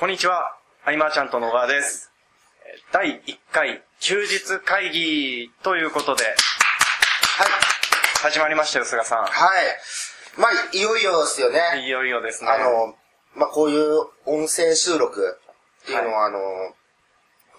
こんにちは、アイマーちゃんと野川です。えー第1回休日会議ということで、はい。始まりましたよ、菅さはい。まあ、いよいよですよん。ね。いよいよですね。あの、まあ、こういう音声収録っていうのは、あの、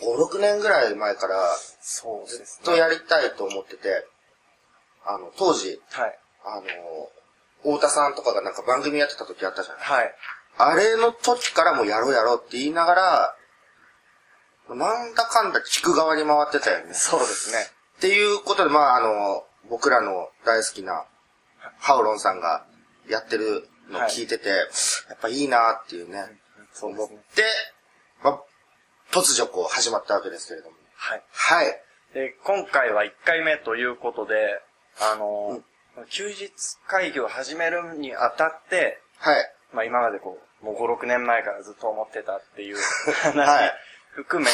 5、6年ぐらい前からずっそうですね。とやりたいと思ってて、あの、当時、はい。あの、太田さんとかがなんか番組やってた時あったじゃないはい。あれの時からもうやろうやろうって言いながら、なんだかんだ聞く側に回ってたよね。そうですね。っていうことで、まあ、あの、僕らの大好きな、ハウロンさんがやってるのを聞いてて、やっぱいいなっていうね、そう思ってまあ、突如こう始まったわけですけれども。はい。はい。で、今回は1回目ということで、あの、休日会議を始めるにあたって、はい。まあ今までこう、もう5、6年前からずっと思ってたっていう話、はい含め、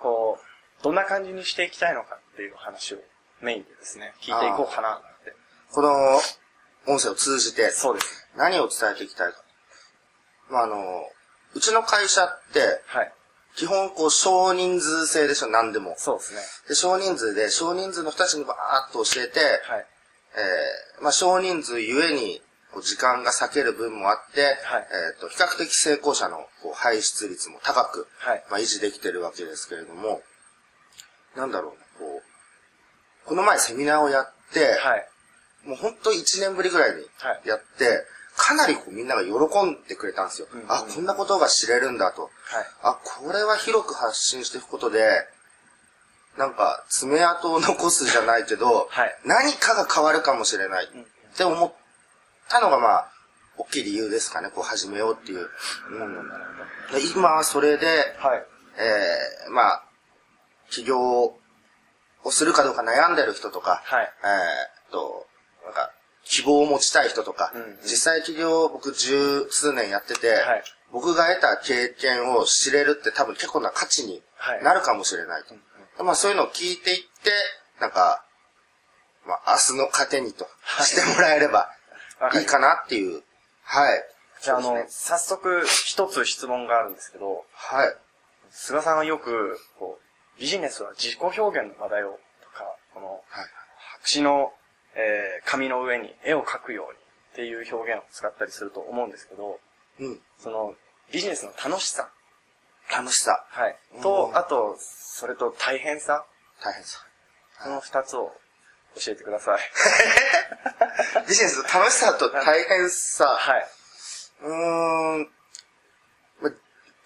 こう、どんな感じにしていきたいのかっていう話をメインでですね、聞いていこうかなって。この音声を通じてそうです。何を伝えていきたいか。まあ、あの、うちの会社って、はい。基本こう少人数制でしょ、何でも。そうですね。で、少人数で、少人数の人たちにバーッと教えて、はい。えーまあ、少人数ゆえに、時間が割ける分もあって、はいえっ、と、比較的成功者のこう排出率も高く、はいまあ、維持できてるわけですけれども、なんだろうな、こう、この前セミナーをやって、はい。もう本当1年ぶりぐらいにはいやって、かなりこうみんなが喜んでくれたんですよ。うんうんあ、こんなことが知れるんだと。はい。あ、これは広く発信していくことで、なんか爪痕を残すじゃないけど、はい何かが変わるかもしれないって思ったのがまあ、大きい理由ですかね、こう始めようっていう。うん、で今、それで、はい。えー、まあ、起業をするかどうか悩んでる人とか、はい。えーっと、なんか、希望を持ちたい人とか、うんうん。実際起業を僕十数年やってて、はい。僕が得た経験を知れるって多分結構な価値にはい。なるかもしれないと。まあそういうのを聞いていって、なんか、まあ明日の糧にとしてもらえればはいいいかなっていう。はい。じゃあ、あの、早速一つ質問があるんですけど、はい。菅さんはよく、こう、ビジネスは自己表現の話題を、とか、この、はい。白紙の、えー紙の上に絵を描くようにっていう表現を使ったりすると思うんですけど、うん。その、ビジネスの楽しさ。楽しさ。はい。うと、んあと、それと大変さ。大変さ。この二つを教えてください。ビジネスの楽しさと大変さ。はい。うーん。ま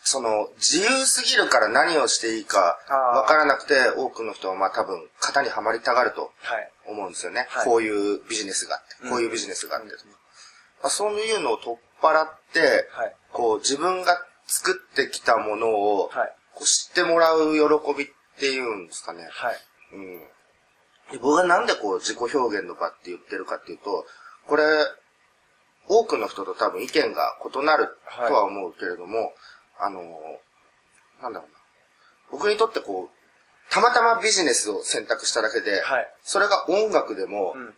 その、自由すぎるから何をしていいかあーわからなくて、多くの人はまあ多分、型にはまりたがるとはい。思うんですよね。はいこういうビジネスがあって、うんこういうビジネスがあってとか。まあ、そういうのを取っ払って、はいこう自分が作ってきたものを、はい。こう知ってもらう喜びっていうんですかね。はい。うん。で僕がなんでこう自己表現の場って言ってるかっていうと、これ、多くの人と多分意見が異なるとは思うけれども、あの、なんだろうな。僕にとってこう、たまたまビジネスを選択しただけで、はいそれが音楽でも、うんうん。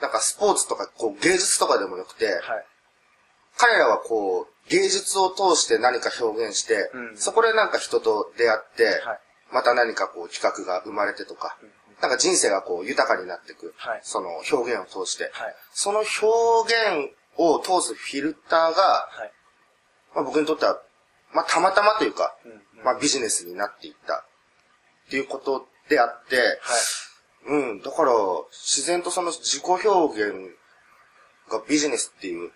なんかスポーツとかこう芸術とかでもよくて、はい。彼らはこう、芸術を通して何か表現して、うんそこでなんか人と出会って、はいまた何かこう企画が生まれてとか、なんか人生がこう豊かになっていく、はいその表現を通して、はい。その表現を通すフィルターが、はい。まあ、僕にとっては、まあたまたまというか、うんうんまあビジネスになっていったっていうことであって、はい。うん、だから自然とその自己表現がビジネスっていううん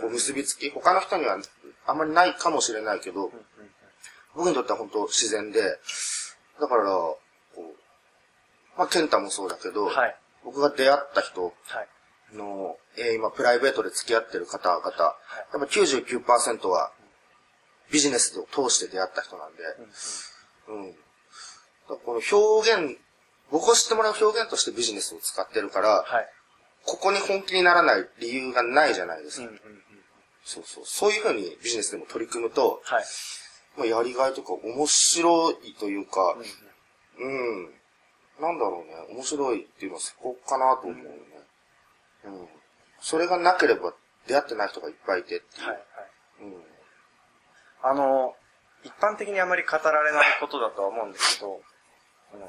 こう結びつき、他の人にはあんまりないかもしれないけど、僕にとっては本当自然で、だから、まあ、ケンタもそうだけど、はい。僕が出会った人はい。の、えー今プライベートで付き合ってる方々、やっぱ99%はビジネスを通して出会った人なんで、うん。だからこの表現、僕を知ってもらう表現としてビジネスを使ってるから、はい。ここに本気にならない理由がないじゃないですか。うんうんうん。そうそう。そういうふうにビジネスでも取り組むと、はい。まあ、やりがいとか面白いというか、うん、なんだろうね、面白いっていうのはそこかなと思うよね。うん。それがなければ出会ってない人がいっぱいいてっていう。はい。はい。うん。あの、一般的にあまり語られないことだとは思うんですけど、あの、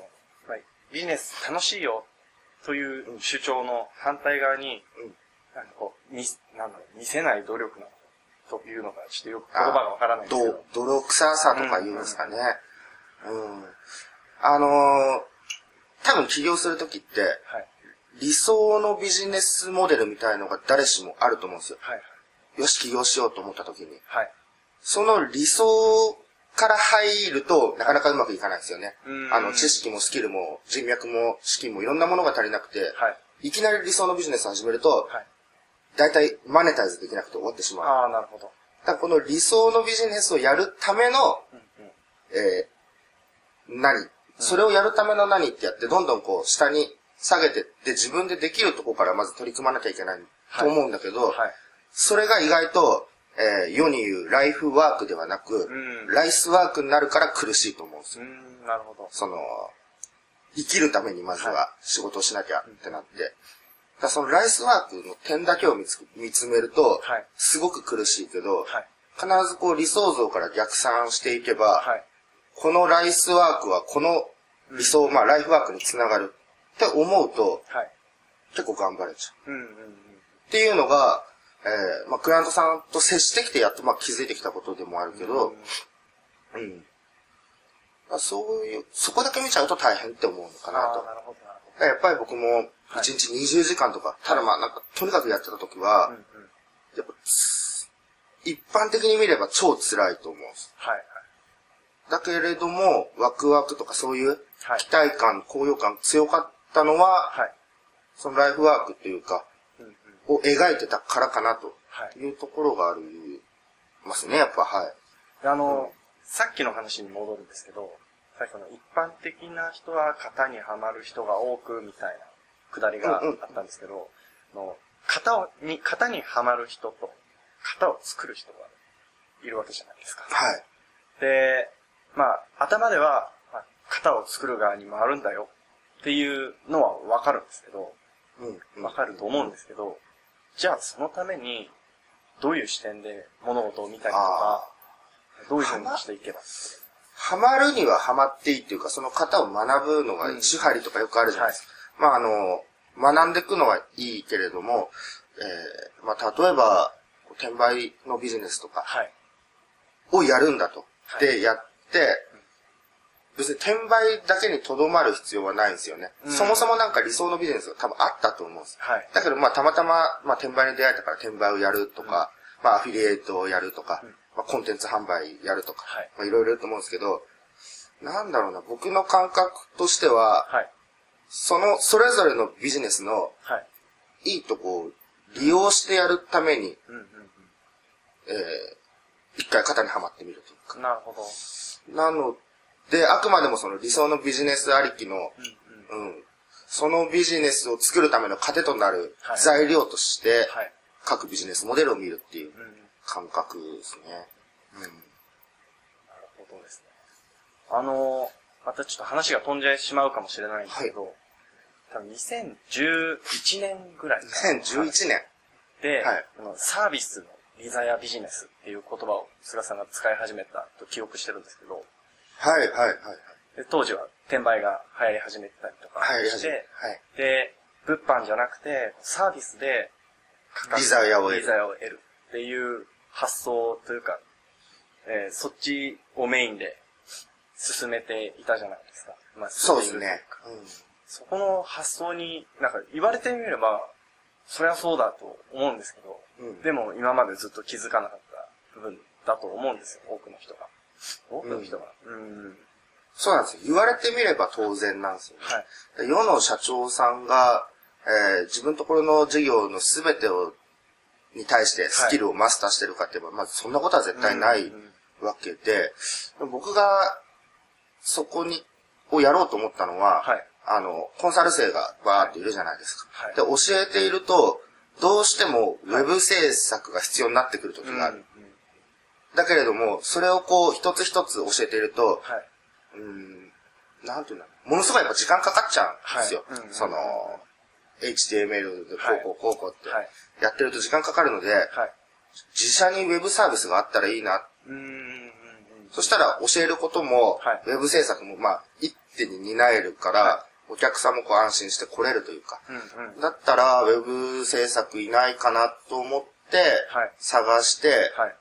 まあ、ビジネス楽しいよという主張の反対側に、うんなんかこう、み、なんだろう、見せない努力なというのが、ちょっとよく言葉がわからないんですけど。ど泥臭さとか言うんですかね。うん。あのー多分起業するときって、はい。理想のビジネスモデルみたいのが誰しもあると思うんですよ。はい。よし、起業しようと思ったときに。はい。その理想から入ると、なかなかうまくいかないですよねう。んあの、知識もスキルも人脈も資金もいろんなものが足りなくて、はい。いきなり理想のビジネスを始めると、はい。大体マネタイズできなくて終わってしまう。ああ、なるほど。だこの理想のビジネスをやるための、うんうん。えー何それをやるための何ってやって、どんどんこう下に下げてって自分でできるところからまず取り組まなきゃいけないと思うんだけど、はい。それが意外と、えー世に言うライフワークではなく、うんライスワークになるから苦しいと思うんですよ。なるほど。その、生きるためにまずはは仕事をしなきゃってなって。だそのライスワークの点だけを見つ見つめるとはい、すごく苦しいけど、はい。必ずこう理想像から逆算していけば、はい。このライスワークはこの理想、まあライフワークにつながるって思うとはい。結構頑張れちゃう。うんうんうん。っていうのが、えー、まあクライアントさんと接してきてやっとまあ気づいてきたことでもあるけど、うん。まあそういう、そこだけ見ちゃうと大変って思うのかなと。なるほど、やっぱり僕も1日20時間とか、ただまあなんかとにかくやってた時は、ど。うんうん。やっぱつ一般的に見れば超辛いと思うんです。はい。だけれども、ワクワクとかそういうはい期待感、高揚感強かったのは、はい。そのライフワークっていうか、うんうん。を描いてたからかなとはい。いうところがあるますね、やっぱ、はい。あの、さっきの話に戻るんですけど、さっきの一般的な人は型にはまる人が多くみたいなくだりがうんうんあったんですけど、あの型をに、型にはまる人と型を作る人がいるわけじゃないですか。はい。で、まあ、頭では、まあ型を作る側に回るんだよっていうのはわかるんですけど、うん。わかると思うんですけど、じゃあそのために、どういう視点で物事を見たりとか、どういうふうにしていけば。ハマるにはハマっていいっていうか、その型を学ぶのが一針とかよくあるじゃないですか。まああの、学んでいくのはいいけれども、えー、まあ例えば、転売のビジネスとかはい。をやるんだと。はいで、やって、別に転売だけにとどまる必要はないんですよね。うんそもそもなんか理想のビジネスが多分あったと思うんです。はい。だけどまあたまたま、まあ転売に出会えたから転売をやるとか、まあアフィリエイトをやるとか、うんまあコンテンツ販売やるとか、はいまあいろいろと思うんですけど、なんだろうな、僕の感覚としては、はい。その、それぞれのビジネスのはい。いいとこを利用してやるために、うんうんうえー、一回型にはまってみるというか。ん。なるほど。なので、あくまでもその理想のビジネスありきの、うんうん。うん、そのビジネスを作るための糧となるはい材料として、はい。各ビジネスモデルを見るっていううん。なる感覚ですね。ほどですね。あの、またちょっと話が飛んじゃいしまうかもしれないんですけど、多分2011年ぐらいかうん、な2011年。で、はいサービスのリザヤビジネスっていう言葉を菅さんが使い始めたと記憶してるんですけど、はい、はい、はい。で当時は転売が流行り始めてたりとかはい、して、はい。で、物販じゃなくて、サービスで価格リザヤを得るリザヤを得るっていう発想というか、えーそっちをメインで進めていたじゃないですか。まあ、そうですねうか。そこの発想に、なんか言われてみれば、そりゃそうだと思うんですけど、うんでも今までずっと気づかなかっただと思うんですよ、多くの人が。多くの人が。うん。そうなんですよ。言われてみれば当然なんですよ、ね。はい。で世の社長さんが、えー自分のところの事業のすべてを、に対してスキルをマスターしてるかって言えば、まずそんなことは絶対ないうんうんわけで、僕がそこに、をやろうと思ったのは、はいあの、コンサル生がバーっているじゃないですか。はいで、教えていると、どうしてもウェブ制作が必要になってくる時がある。だけれども、それをこう、一つ一つ教えていると、はい。うん、なんていうんだろうものすごいやっぱ時間かかっちゃうんですよ。はいうんその、HTML でこうこうこうこうってはい。やってると時間かかるので、はい。自社にウェブサービスがあったらいいな。うん。そしたら教えることも、はいウェブ制作も、まあ、一手に担えるから、はお客さんもこう安心して来れるというか、うんうん。だったら、ウェブ制作いないかなと思ってはい、探して、はい。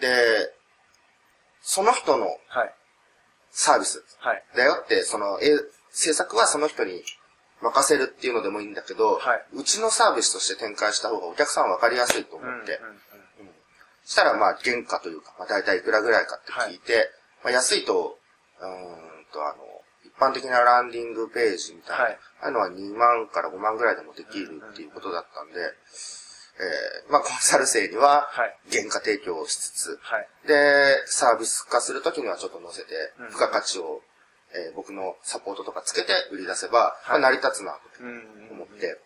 で、その人のはい。サービス。はい。だよって、その、え、制作はその人に任せるっていうのでもいいんだけど、はい。うちのサービスとして展開した方がお客さんは分かりやすいと思うんうんって、そしたらまあ原価というか、まあ大体いくらぐらいかって聞いて、まあ安いと、うーんとあの、一般的なランディングページみたいな、はい。ああいうのは2万から5万ぐらいでもできるっていうことだったんで、えーまあコンサル生にははい原価提供をしつつ、はい。で、サービス化するときにはちょっと載せてうん、付加価値を、えー僕のサポートとかつけて売り出せば、はいまあ成り立つなとうん思って、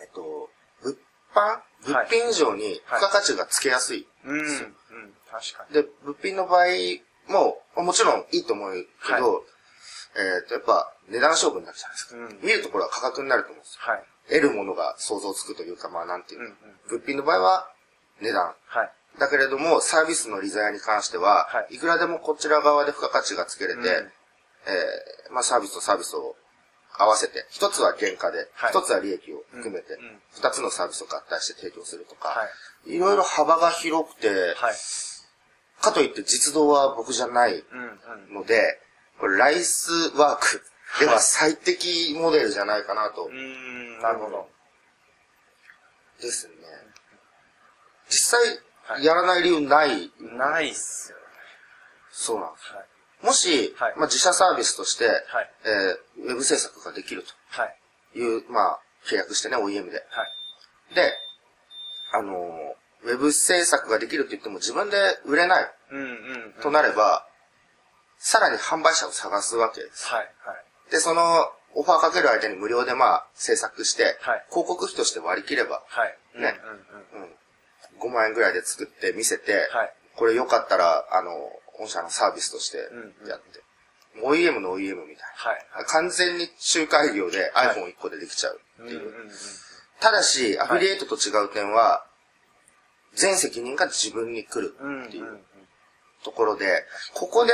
えっと、物販？物はい品以上に付加価値がつけやすい。うん。うん。確かに。で、物品の場合も、まあもちろんいいと思うけど、えっと、やっぱ値段勝負になるじゃないですか。うん。見るところは価格になると思うんですよ。はい。得るものが想像つくというか、まあなんていううんか、物品の場合は値段。はい。だけれども、サービスの利ザヤに関しては、はいい、くらでもこちら側で付加価値がつけれて、うんえーまあサービスとサービスを合わせて、一つは原価で、はい一つは利益を含めてうんうん、二、つのサービスを合体して提供するとか、、はいろいろ幅が広くて、はい。かといって実動は僕じゃないうんうん。ので、これライスワークでは最適モデルじゃないかなと。うーん、なるほど。ですね。実際、はいやらない理由ない？ないっすよね。そうなんです。はい。もし、はいまあ、自社サービスとして、はい。えーウェブ制作ができるはい。という、まあ、契約してね、OEM で。はい。で、あのーウェブ制作ができるって言っても自分で売れないうんうんうん。となれば、さらに販売者を探すわけです。はい。はい。で、その、オファーかける相手に無料でまあ、制作して、はい広告費として割り切れば、はい。ねうんうんうん。うん、5万円ぐらいで作って見せて、はい。これよかったら、あの、御社のサービスとしてうんやって、OEM の OEM みたいはい。な。完全に仲介業ではい iPhone1 個でできちゃうっていう。うんうんうん。ただし、アフィリエイトと違う点は、全責任が自分に来るうんうんっていうところで、ここで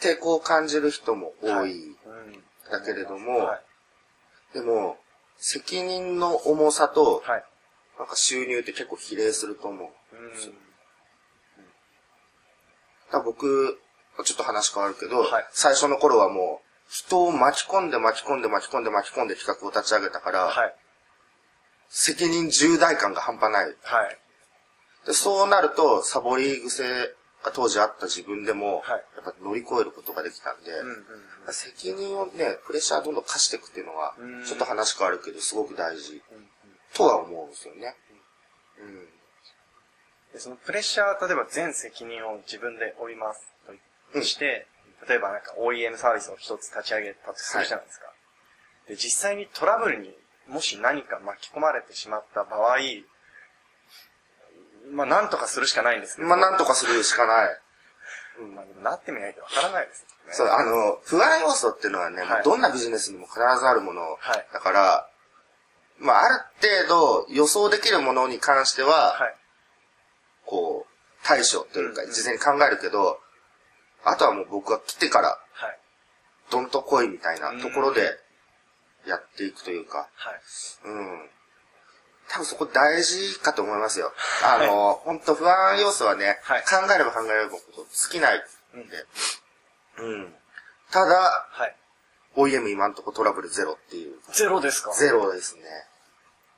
抵抗を感じる人も多い。うん。だけれどもはい。でも、責任の重さと、はい。なんか収入って結構比例すると思う。うん。だ僕、ちょっと話変わるけど、はい最初の頃はもう、人を巻き込んで巻き込んで巻き込んで巻き込んで企画を立ち上げたから、はい。責任重大感が半端ない。はい。でそうなると、サボり癖が当時あった自分でも、はいやっぱ乗り越えることができたんで、うんうんうん。責任をね、プレッシャーどんどん課していくっていうのはうん、ちょっと話変わるけど、すごく大事うんうんとは思うんですよね。うん。でそのプレッシャー、例えば全責任を自分で負いますとして、例えばなんか OEM サービスを一つ立ち上げたとするじゃないですか。で、実際にトラブルにもし何か巻き込まれてしまった場合、まあなんとかするしかないんですけど。まあ、なんとかするしかない。うん、まあでもなってみないとわからないですよね。そう、あの、不安要素っていうのはね、はいどんなビジネスにも必ずあるものはいだから、まあ、ある程度予想できるものに関しては、はい。こう、対処というか、うんうん事前に考えるけど、あとはもう僕が来てから、はい。どんと来いみたいなところで、やっていくというか、はい。うん。多分そこ大事かと思いますよ。あの、本当不安要素はね、はい考えれば考えればこと尽きないんで。うん。ただ、はい。OEM 今んとこトラブルゼロっていう。ゼロですか？ゼロですね。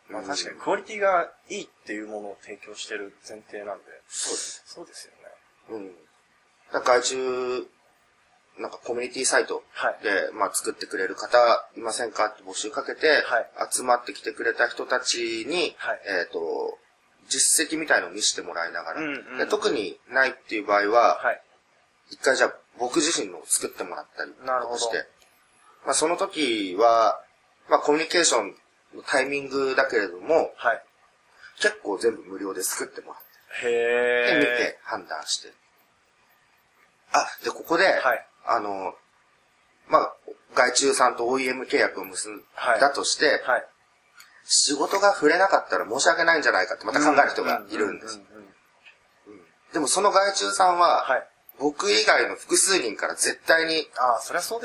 うんまあ確かにクオリティがいいっていうものを提供してる前提なんで。そうです。そうですよね。うん。だから外注、なんかコミュニティサイトはい。で、まあ作ってくれる方いませんか？って募集かけて、はい集まってきてくれた人たちに、はいえっ、と、実績みたいのを見せてもらいながら、うんうんで特にないっていう場合は、はい。一回じゃあ僕自身のを作ってもらったりとかして、まあその時は、まあコミュニケーションのタイミングだけれども、はい。結構全部無料で作ってもらって。で見て判断して。あ、で、ここで、はい。あの、まあ、外注さんと OEM 契約を結んはいだとして、はい。仕事が触れなかったら申し訳ないんじゃないかってまた考える人がいるんです。でもその外注さんは、はい。僕以外の複数人から絶対に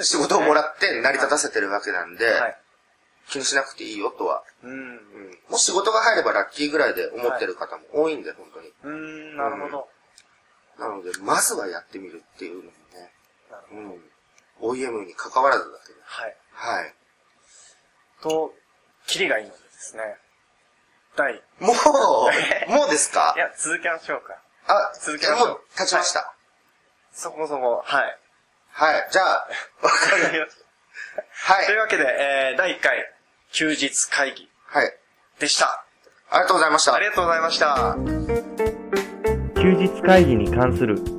仕。事をもらって成り立たせてるわけなんで、はい。気にしなくていいよとは。うん。うんもし仕事が入ればラッキーぐらいで思ってる方も多いんで、本当に。うーん、なるほど。なので、まずはやってみるっていうのもね。うん。OEM に関わらずだけど。はい。はい。と、キリがいいのでですね。第、いもう、もうですか？や、続けましょうか。あ、続けましょうもう立ちました。そこそこ、はい。はい。じゃあ、わかりましはいという。わけで、えー、第1回、休日会議はい。でした。ありがとうございました。ありがとうございました。休日会議に関する